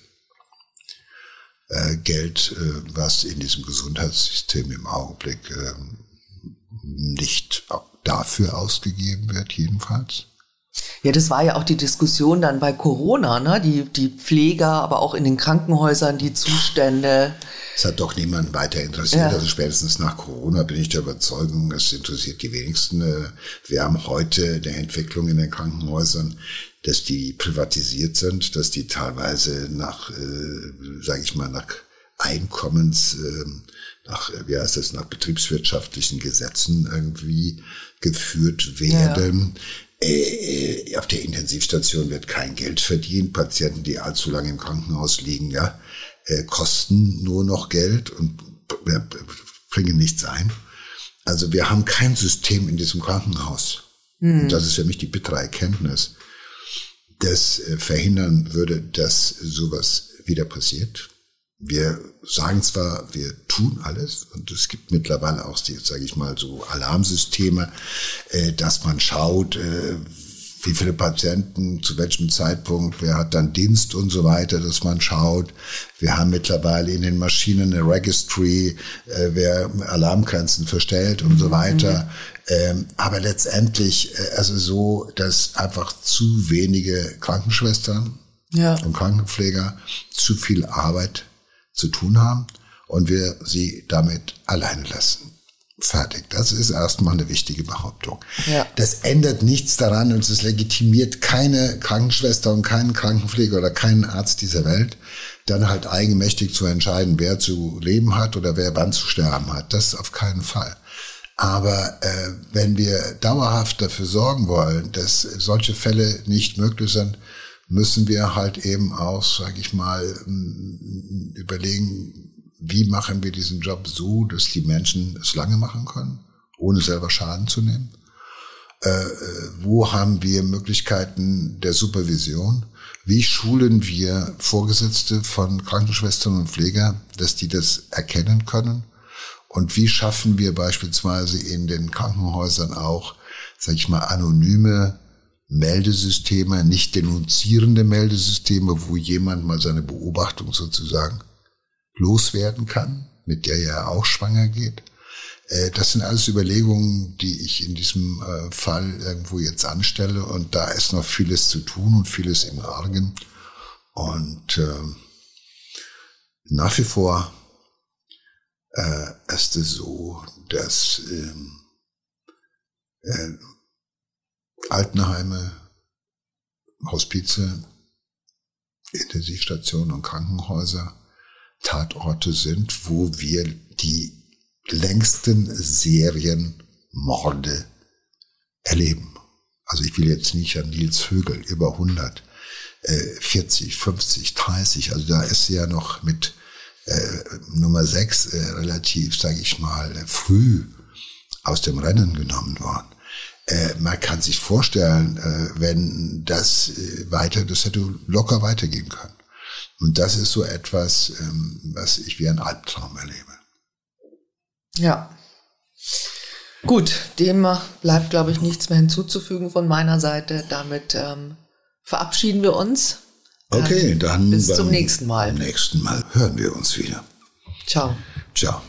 Äh, Geld, äh, was in diesem Gesundheitssystem im Augenblick äh, nicht dafür ausgegeben wird, jedenfalls. Ja, das war ja auch die Diskussion dann bei Corona, ne? Die, die Pfleger, aber auch in den Krankenhäusern, die Zustände. Es hat doch niemand weiter interessiert. Ja. Also spätestens nach Corona bin ich der Überzeugung, es interessiert die wenigsten. Äh, wir haben heute eine Entwicklung in den Krankenhäusern, dass die privatisiert sind, dass die teilweise nach, äh, sage ich mal, nach Einkommens, äh, nach, wie heißt es, nach betriebswirtschaftlichen Gesetzen irgendwie geführt werden. Ja. Äh, äh, auf der Intensivstation wird kein Geld verdient. Patienten, die allzu lange im Krankenhaus liegen, ja, äh, kosten nur noch Geld und bringen nichts ein. Also wir haben kein System in diesem Krankenhaus. Mhm. Und das ist für mich die bittere Erkenntnis, das äh, verhindern würde, dass sowas wieder passiert. Wir sagen zwar, wir tun alles und es gibt mittlerweile auch, sage ich mal, so Alarmsysteme, äh, dass man schaut, äh, wie viele Patienten, zu welchem Zeitpunkt, wer hat dann Dienst und so weiter, dass man schaut. Wir haben mittlerweile in den Maschinen eine Registry, äh, wer Alarmgrenzen verstellt und so mhm. weiter. Ähm, aber letztendlich, also so, dass einfach zu wenige Krankenschwestern ja. und Krankenpfleger zu viel Arbeit zu tun haben und wir sie damit alleine lassen. Fertig. Das ist erstmal eine wichtige Behauptung. Ja. Das ändert nichts daran und es legitimiert keine Krankenschwester und keinen Krankenpfleger oder keinen Arzt dieser Welt, dann halt eigenmächtig zu entscheiden, wer zu leben hat oder wer wann zu sterben hat. Das auf keinen Fall. Aber äh, wenn wir dauerhaft dafür sorgen wollen, dass solche Fälle nicht möglich sind, müssen wir halt eben auch, sage ich mal, überlegen, wie machen wir diesen Job so, dass die Menschen es lange machen können, ohne selber Schaden zu nehmen. Äh, äh, wo haben wir Möglichkeiten der Supervision? Wie schulen wir Vorgesetzte von Krankenschwestern und Pfleger, dass die das erkennen können? Und wie schaffen wir beispielsweise in den Krankenhäusern auch, sag ich mal, anonyme Meldesysteme, nicht denunzierende Meldesysteme, wo jemand mal seine Beobachtung sozusagen loswerden kann, mit der er auch schwanger geht. Äh, das sind alles Überlegungen, die ich in diesem äh, Fall irgendwo jetzt anstelle und da ist noch vieles zu tun und vieles im Argen. Und äh, nach wie vor äh, ist es so, dass ähm, äh, Altenheime, Hospize, Intensivstationen und Krankenhäuser Tatorte sind, wo wir die längsten Serienmorde erleben. Also ich will jetzt nicht an Nils Vögel über 100, äh, 40, 50, 30, also da ist ja noch mit äh, Nummer 6 äh, relativ, sage ich mal, früh aus dem Rennen genommen worden. Äh, man kann sich vorstellen, äh, wenn das äh, weiter, das hätte locker weitergehen können. Und das ist so etwas, ähm, was ich wie ein Albtraum erlebe. Ja. Gut, dem bleibt, glaube ich, nichts mehr hinzuzufügen von meiner Seite. Damit ähm, verabschieden wir uns. Okay, dann bis zum nächsten Mal. Beim nächsten Mal hören wir uns wieder. Ciao. Ciao.